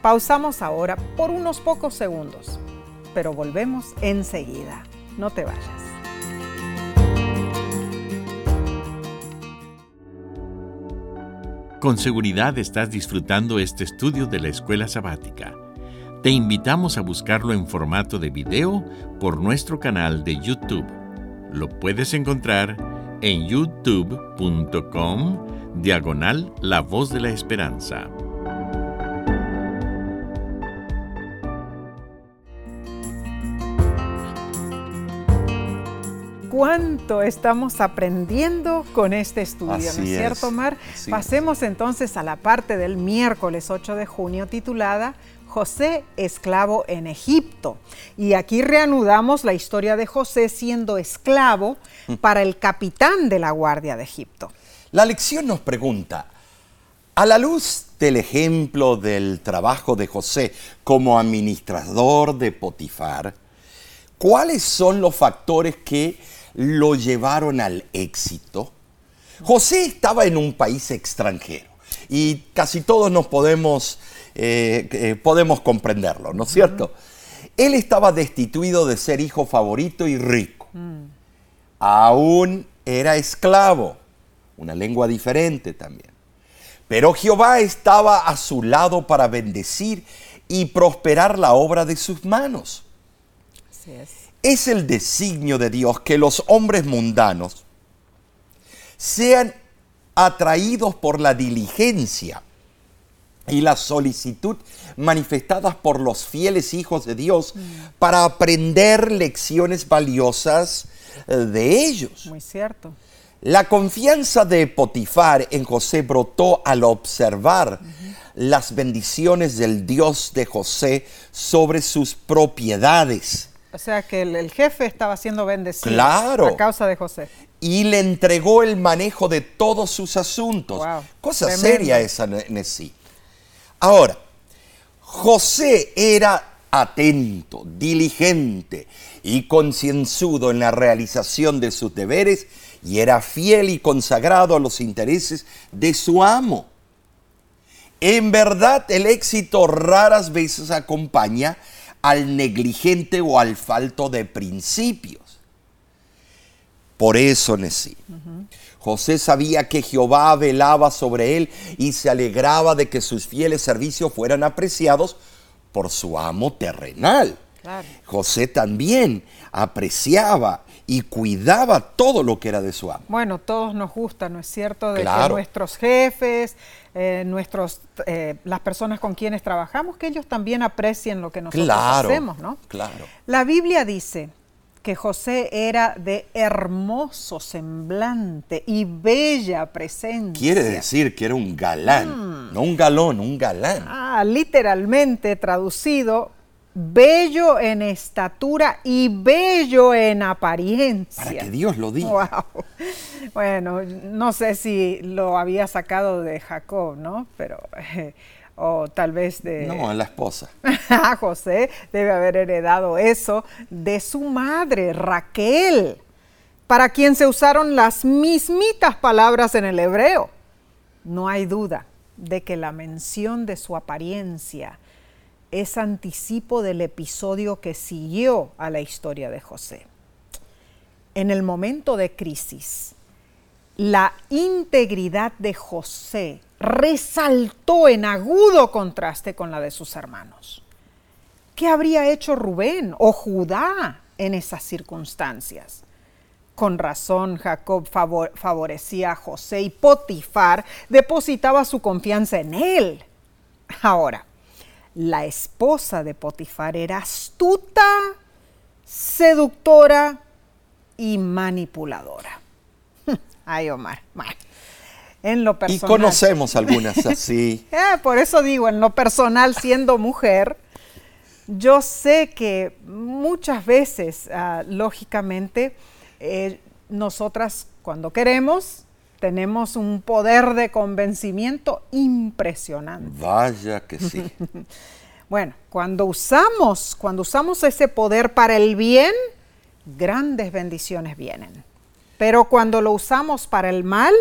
pausamos ahora por unos pocos segundos, pero volvemos enseguida. No te vayas. Con seguridad estás disfrutando este estudio de la escuela sabática. Te invitamos a buscarlo en formato de video por nuestro canal de YouTube. Lo puedes encontrar en youtube.com diagonal La Voz de la Esperanza. Cuánto estamos aprendiendo con este estudio, ¿no es cierto, Mar? Pasemos entonces a la parte del miércoles 8 de junio titulada José esclavo en Egipto. Y aquí reanudamos la historia de José siendo esclavo mm. para el capitán de la Guardia de Egipto. La lección nos pregunta, a la luz del ejemplo del trabajo de José como administrador de Potifar, ¿cuáles son los factores que lo llevaron al éxito? José estaba en un país extranjero y casi todos nos podemos, eh, eh, podemos comprenderlo, ¿no es cierto? Él estaba destituido de ser hijo favorito y rico. Mm. Aún era esclavo, una lengua diferente también. Pero Jehová estaba a su lado para bendecir y prosperar la obra de sus manos. Así es es el designio de Dios que los hombres mundanos sean atraídos por la diligencia y la solicitud manifestadas por los fieles hijos de Dios para aprender lecciones valiosas eh, de ellos. Muy cierto. La confianza de Potifar en José brotó al observar las bendiciones del Dios de José sobre sus propiedades o sea que el, jefe estaba siendo bendecido a causa de José. Y le entregó el manejo de todos sus asuntos. Cosa seria esa en sí. Ahora, José era atento, diligente y concienzudo en la realización de sus deberes y era fiel y consagrado a los intereses de su amo. En verdad, el éxito raras veces acompaña al negligente o al falto de principios. Por eso, Nesí, José sabía que Jehová velaba sobre él y se alegraba de que sus fieles servicios fueran apreciados por su amo terrenal. José también apreciaba y cuidaba todo lo que era de su amo. Bueno, todos nos gusta, ¿no es cierto? De que nuestros jefes, eh, nuestros, eh, las personas con quienes trabajamos, que ellos también aprecien lo que nosotros hacemos, ¿no? Claro. La Biblia dice que José era de hermoso semblante y bella presencia. Quiere decir que era un galán, mm. no un galón, un galán. Ah, literalmente traducido, bello en estatura y bello en apariencia. Para que Dios lo diga. Bueno, no sé si lo había sacado de Jacob, ¿no? Pero, o tal vez de... No, en la esposa. José debe haber heredado eso de su madre, Raquel, para quien se usaron las mismitas palabras en el hebreo. No hay duda de que la mención de su apariencia es anticipo del episodio que siguió a la historia de José. En el momento de crisis, la integridad de José resaltó en agudo contraste con la de sus hermanos. ¿Qué habría hecho Rubén o Judá en esas circunstancias? Con razón, Jacob favorecía a José y Potifar depositaba su confianza en él. Ahora, la esposa de Potifar era astuta, seductora y manipuladora. Ay, Omar. En lo personal. Y conocemos algunas así. Eh, por eso digo, en lo personal, siendo mujer, yo sé que muchas veces, ah, lógicamente, eh, nosotras cuando queremos, tenemos un poder de convencimiento impresionante. Vaya que sí. bueno, cuando usamos, cuando usamos ese poder para el bien, grandes bendiciones vienen. Pero cuando lo usamos para el mal,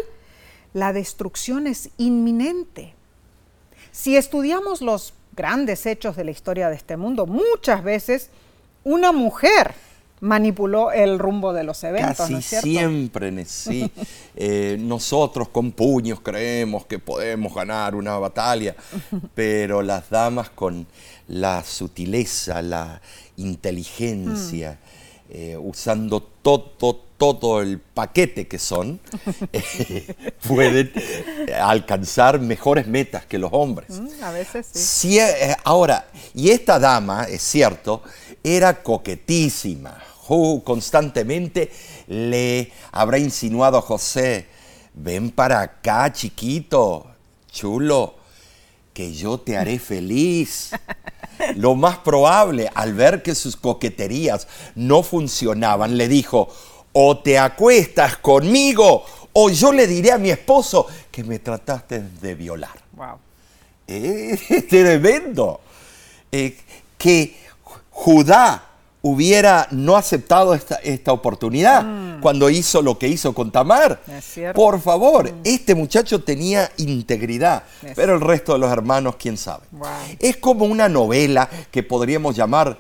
la destrucción es inminente. Si estudiamos los grandes hechos de la historia de este mundo, muchas veces una mujer manipuló el rumbo de los eventos. Casi siempre, sí. Eh, nosotros con puños creemos que podemos ganar una batalla, pero las damas con la sutileza, la inteligencia, mm. eh, usando todo, todo el paquete que son, eh, pueden alcanzar mejores metas que los hombres. Mm, a veces sí. ahora, y esta dama, es cierto, era coquetísima constantemente le habrá insinuado a José, ven para acá, chiquito, chulo, que yo te haré feliz. Lo más probable, al ver que sus coqueterías no funcionaban, le dijo, o te acuestas conmigo, o yo le diré a mi esposo que me trataste de violar. Wow. Es tremendo. Eh, que Judá hubiera no aceptado esta, esta oportunidad mm. cuando hizo lo que hizo con Tamar. Por favor, mm. este muchacho tenía integridad, pero el resto de los hermanos, quién sabe. Es como una novela que podríamos llamar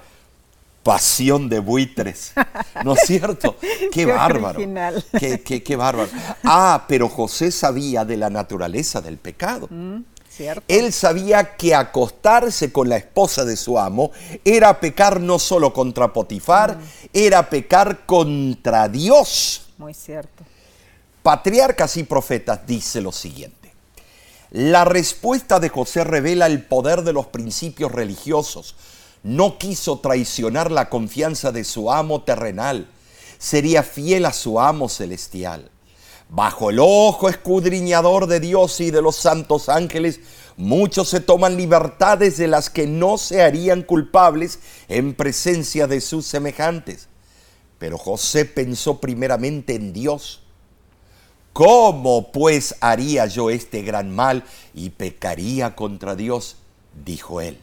Pasión de buitres, ¿no es cierto? Qué, bárbaro. Qué, qué, bárbaro. Ah, pero José sabía de la naturaleza del pecado. Mm. Él sabía que acostarse con la esposa de su amo era pecar no solo contra Potifar, mm. era pecar contra Dios. Muy cierto. Patriarcas y profetas dice lo siguiente. La respuesta de José revela el poder de los principios religiosos. No quiso traicionar la confianza de su amo terrenal. Sería fiel a su amo celestial. Bajo el ojo escudriñador de Dios y de los santos ángeles, muchos se toman libertades de las que no se harían culpables en presencia de sus semejantes. Pero José pensó primeramente en Dios. ¿Cómo pues haría yo este gran mal y pecaría contra Dios? dijo él.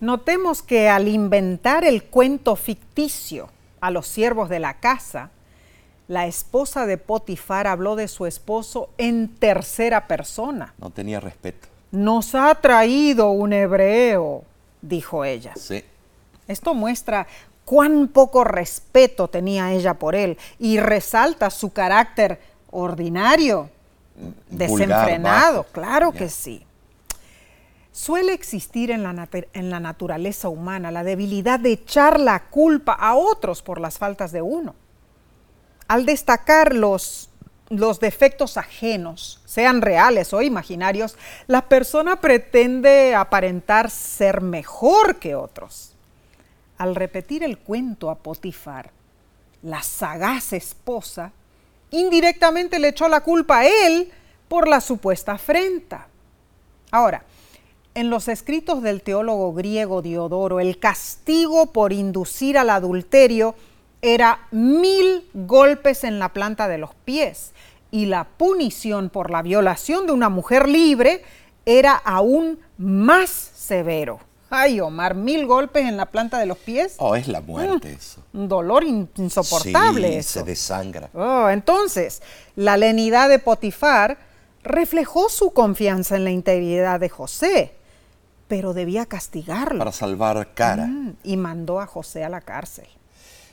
Notemos que al inventar el cuento ficticio a los siervos de la casa, la esposa de Potifar habló de su esposo en tercera persona. No tenía respeto. Nos ha traído un hebreo, dijo ella. Sí. Esto muestra cuán poco respeto tenía ella por él y resalta su carácter ordinario, desenfrenado, bajo. claro que sí. Suele existir en la, nat- en la naturaleza humana la debilidad de echar la culpa a otros por las faltas de uno. Al destacar los, los defectos ajenos, sean reales o imaginarios, la persona pretende aparentar ser mejor que otros. Al repetir el cuento a Potifar, la sagaz esposa indirectamente le echó la culpa a él por la supuesta afrenta. Ahora, en los escritos del teólogo griego Diodoro, el castigo por inducir al adulterio era mil golpes en la planta de los pies y la punición por la violación de una mujer libre era aún más severo. Ay, Omar, mil golpes en la planta de los pies. Oh, es la muerte eso. Un dolor in- insoportable. Sí, eso. se desangra. Oh, entonces, la lenidad de Potifar reflejó su confianza en la integridad de José, pero debía castigarlo. Para salvar cara. Mm, y mandó a José a la cárcel.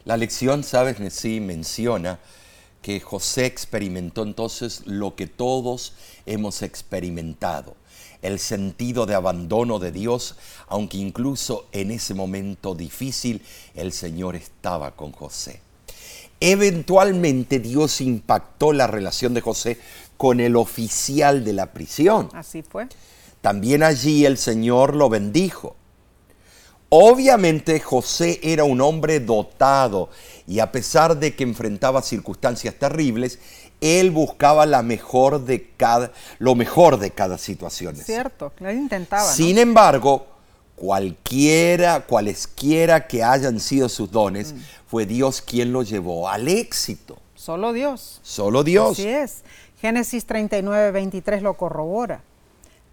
La lección, sabes, sí menciona que José experimentó entonces lo que todos hemos experimentado, el sentido de abandono de Dios, aunque incluso en ese momento difícil el Señor estaba con José. Eventualmente Dios impactó la relación de José con el oficial de la prisión. Así fue. También allí el Señor lo bendijo. Obviamente José era un hombre dotado y a pesar de que enfrentaba circunstancias terribles, él buscaba la mejor de cada, lo mejor de cada situación. Cierto, lo intentaba. ¿no? Sin embargo, cualquiera, cualesquiera que hayan sido sus dones, fue Dios quien lo llevó al éxito. Solo Dios. Solo Dios. Así es. Génesis 39, 23 lo corrobora.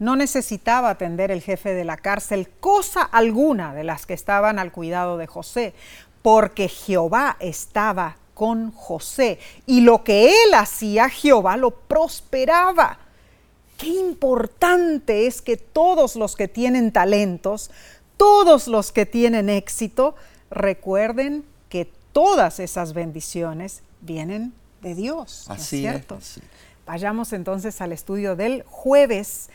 No necesitaba atender el jefe de la cárcel cosa alguna de las que estaban al cuidado de José, porque Jehová estaba con José y lo que él hacía, Jehová lo prosperaba. Qué importante es que todos los que tienen talentos, todos los que tienen éxito, recuerden que todas esas bendiciones vienen de Dios. ¿no es Así es, cierto? así. Vayamos entonces al estudio del jueves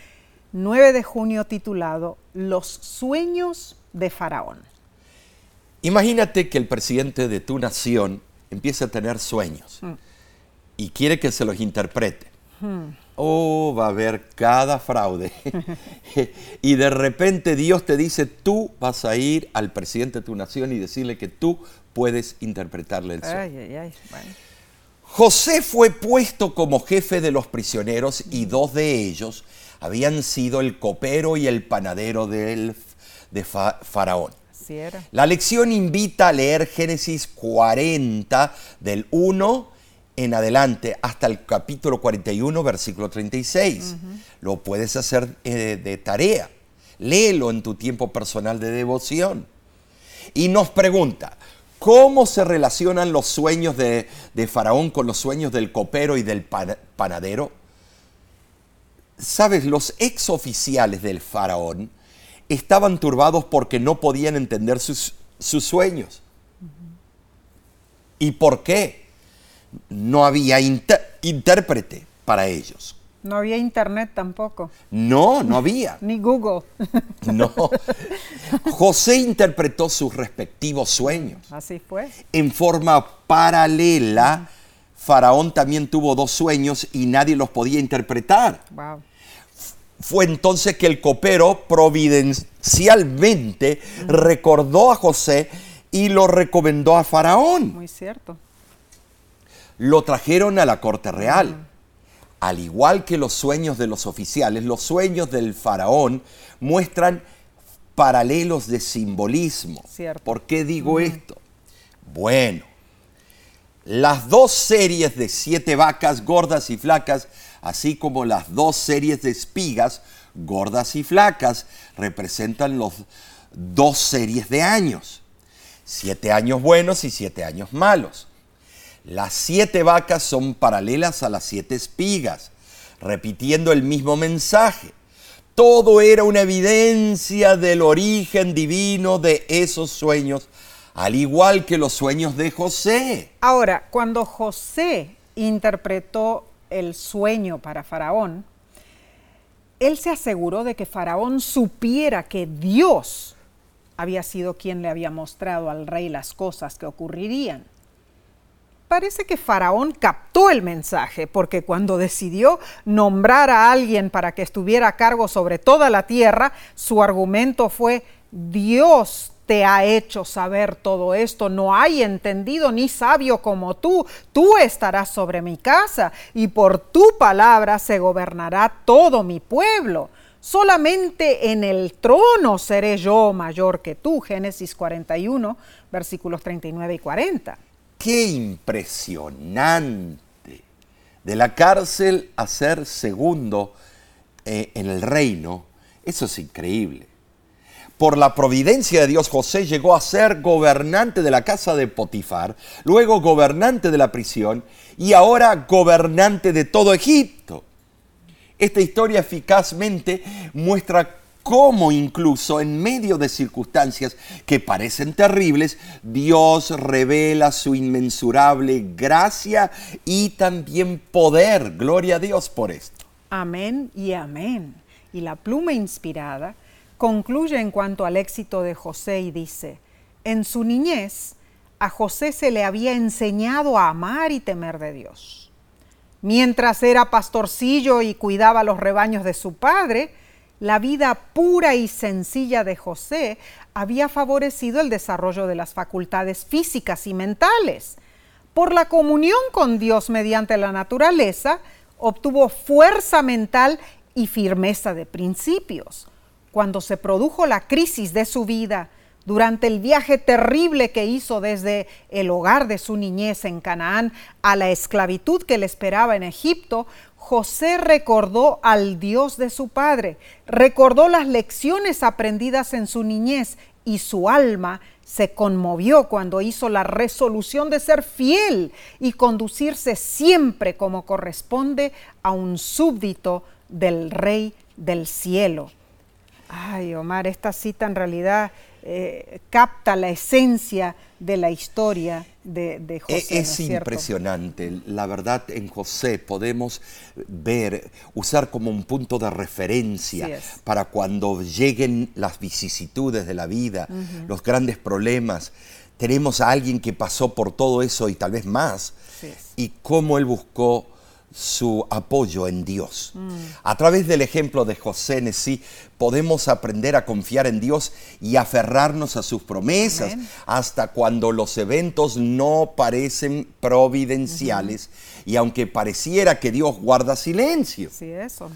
9 de junio titulado Los sueños de Faraón. Imagínate que el presidente de tu nación empieza a tener sueños y quiere que se los interprete. Oh, va a haber cada fraude. y de repente Dios te dice, tú vas a ir al presidente de tu nación y decirle que tú puedes interpretarle el sueño. Ay, ay, ay. Bueno. José fue puesto como jefe de los prisioneros y dos de ellos habían sido el copero y el panadero del, de Fa- Faraón. Así era. La lección invita a leer Génesis 40 del 1 en adelante hasta el capítulo 41, versículo 36. Lo puedes hacer eh, de tarea. Léelo en tu tiempo personal de devoción. Y nos pregunta, ¿cómo se relacionan los sueños de, de Faraón con los sueños del copero y del pan- panadero? Sabes, los exoficiales del Faraón estaban turbados porque no podían entender sus, sus sueños. ¿Y por qué? No había intérprete para ellos. No había internet tampoco, No, no había. ni Google. No. José interpretó sus respectivos sueños. Así fue. En forma paralela, Faraón también tuvo dos sueños y nadie los podía interpretar. Wow. Fue entonces que el copero providencialmente recordó a José y lo recomendó a Faraón. Muy cierto. Lo trajeron a la corte real. Al igual que los sueños de los oficiales, los sueños del faraón muestran paralelos de simbolismo. Cierto. ¿Por qué digo esto? Bueno, las dos series de siete vacas gordas y flacas, así como las dos series de espigas gordas y flacas, representan los dos series de años. Siete años buenos y siete años malos. Las siete vacas son paralelas a las siete espigas, repitiendo el mismo mensaje. Todo era una evidencia del origen divino de esos sueños, al igual que los sueños de José. Ahora, cuando José interpretó el sueño para Faraón, él se aseguró de que Faraón supiera que Dios había sido quien le había mostrado al rey las cosas que ocurrirían. Parece que Faraón captó el mensaje porque cuando decidió nombrar a alguien para que estuviera a cargo sobre toda la tierra, su argumento fue, Dios te ha hecho saber todo esto. No hay entendido ni sabio como tú. Tú estarás sobre mi casa y por tu palabra se gobernará todo mi pueblo. Solamente en el trono seré yo mayor que tú. Génesis 41, versículos 39 y 40. Qué impresionante. De la cárcel a ser segundo eh, en el reino, eso es increíble por la providencia de Dios, José llegó a ser gobernante de la casa de Potifar, luego gobernante de la prisión y ahora gobernante de todo Egipto. Esta historia eficazmente muestra cómo incluso en medio de circunstancias que parecen terribles, Dios revela su inmensurable gracia y también poder. Gloria a Dios por esto. Amén y amén. Y la pluma inspirada concluye en cuanto al éxito de José y dice, en su niñez a José se le había enseñado a amar y temer de Dios. Mientras era pastorcillo y cuidaba los rebaños de su padre, la vida pura y sencilla de José había favorecido el desarrollo de las facultades físicas y mentales. Por la comunión con Dios mediante la naturaleza, obtuvo fuerza mental y firmeza de principios cuando se produjo la crisis de su vida, durante el viaje terrible que hizo desde el hogar de su niñez en Canaán a la esclavitud que le esperaba en Egipto, José recordó al Dios de su padre, recordó las lecciones aprendidas en su niñez y su alma se conmovió cuando hizo la resolución de ser fiel y conducirse siempre como corresponde a un súbdito del Rey del cielo. Ay, Omar, esta cita en realidad eh, capta la esencia de la historia de, e-, José. Es, impresionante. La verdad, en José podemos ver, usar como un punto de referencia para cuando lleguen las vicisitudes de la vida, los grandes problemas. Tenemos a alguien que pasó por todo eso y tal vez más. Y cómo él buscó su apoyo en Dios. Mm. A través del ejemplo de José Nesí podemos aprender a confiar en Dios y aferrarnos a sus promesas hasta cuando los eventos no parecen providenciales y aunque pareciera que Dios guarda silencio. Sí, eso.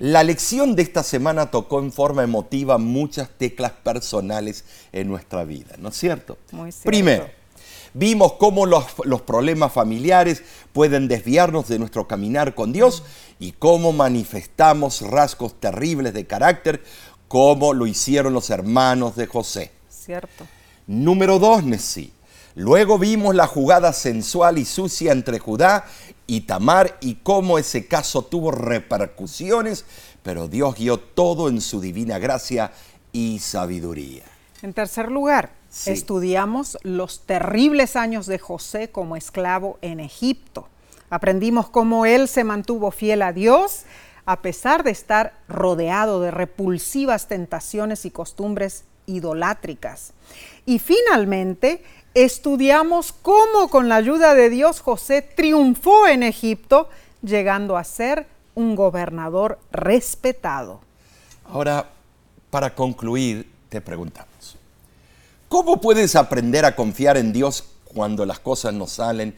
La lección de esta semana tocó en forma emotiva muchas teclas personales en nuestra vida, ¿no es cierto? Muy cierto. Primero, Vimos cómo los, problemas familiares pueden desviarnos de nuestro caminar con Dios y cómo manifestamos rasgos terribles de carácter como lo hicieron los hermanos de José. Cierto. Número dos, Nesí. Luego vimos la jugada sensual y sucia entre Judá y Tamar y cómo ese caso tuvo repercusiones, pero Dios guió todo en su divina gracia y sabiduría. En tercer lugar, Estudiamos los terribles años de José como esclavo en Egipto. Aprendimos cómo él se mantuvo fiel a Dios a pesar de estar rodeado de repulsivas tentaciones y costumbres idolátricas. Y finalmente, estudiamos cómo con la ayuda de Dios José triunfó en Egipto, llegando a ser un gobernador respetado. Ahora, para concluir, te preguntamos, ¿Cómo puedes aprender a confiar en Dios cuando las cosas no salen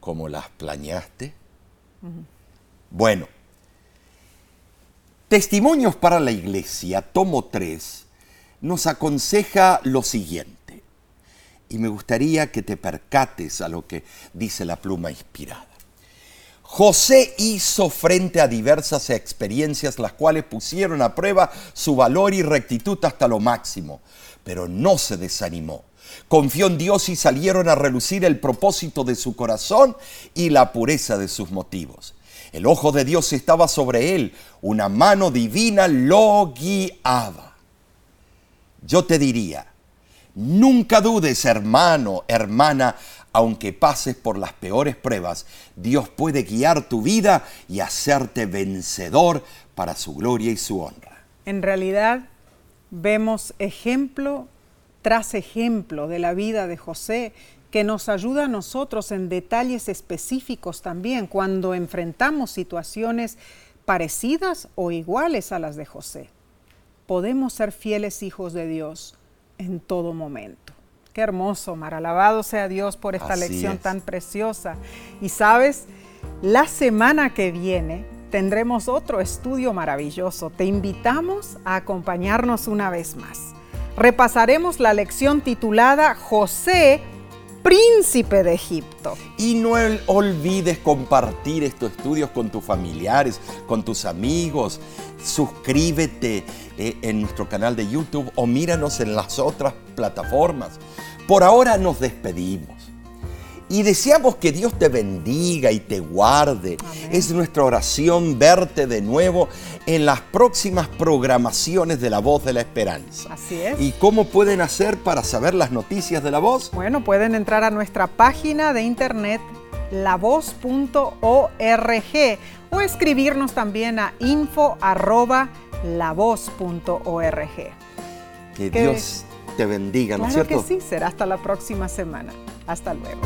como las planeaste? Bueno, Testimonios para la Iglesia, tomo 3, nos aconseja lo siguiente, y me gustaría que te percates a lo que dice la pluma inspirada. José hizo frente a diversas experiencias las cuales pusieron a prueba su valor y rectitud hasta lo máximo, pero no se desanimó. Confió en Dios y salieron a relucir el propósito de su corazón y la pureza de sus motivos. El ojo de Dios estaba sobre él, una mano divina lo guiaba. Yo te diría, nunca dudes, hermano, hermana, aunque pases por las peores pruebas, Dios puede guiar tu vida y hacerte vencedor para su gloria y su honra. En realidad, vemos ejemplo tras ejemplo de la vida de José que nos ayuda a nosotros en detalles específicos también cuando enfrentamos situaciones parecidas o iguales a las de José. Podemos ser fieles hijos de Dios en todo momento. Qué hermoso, Mar. Alabado sea Dios por esta lección tan preciosa. Y sabes, la semana que viene tendremos otro estudio maravilloso. Te invitamos a acompañarnos una vez más. Repasaremos la lección titulada José príncipe de Egipto. Y no olvides compartir estos estudios con tus familiares, con tus amigos. Suscríbete eh, en nuestro canal de YouTube o míranos en las otras plataformas. Por ahora nos despedimos. Y deseamos que Dios te bendiga y te guarde. Es nuestra oración verte de nuevo en las próximas programaciones de La Voz de la Esperanza. Así es. ¿Y cómo pueden hacer para saber las noticias de La Voz? Bueno, pueden entrar a nuestra página de internet lavoz.org o escribirnos también a info.lavoz.org. Que Dios te bendiga, ¿no es cierto? que sí, será hasta la próxima semana. Hasta luego.